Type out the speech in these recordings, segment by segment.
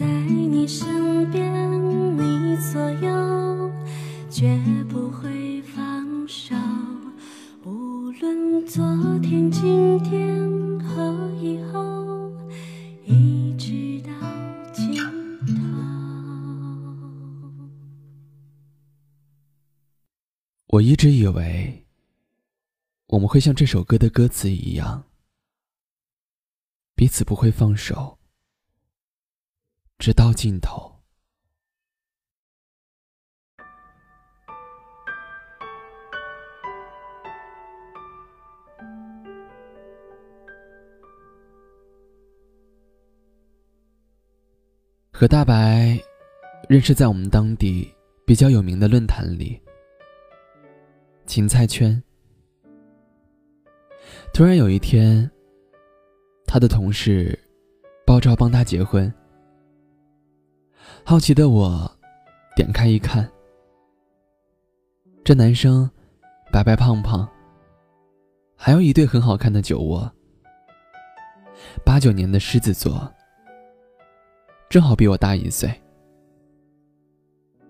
在你身边，你左右，绝不会放手。无论昨天、今天和以后，一直到尽头。我一直以为，我们会像这首歌的歌词一样，彼此不会放手。直到尽头。和大白认识在我们当地比较有名的论坛里，芹菜圈。突然有一天，他的同事包照帮他结婚。好奇的我，点开一看，这男生白白胖胖，还有一对很好看的酒窝。八九年的狮子座，正好比我大一岁。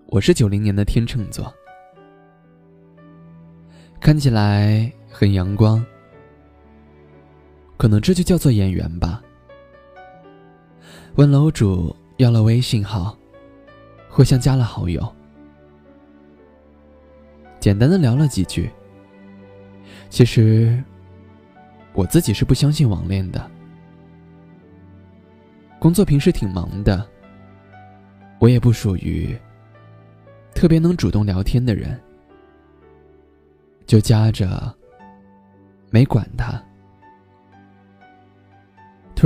我是九零年的天秤座，看起来很阳光，可能这就叫做演员吧。问楼主要了微信号。互相加了好友，简单的聊了几句。其实，我自己是不相信网恋的。工作平时挺忙的，我也不属于特别能主动聊天的人，就加着，没管他。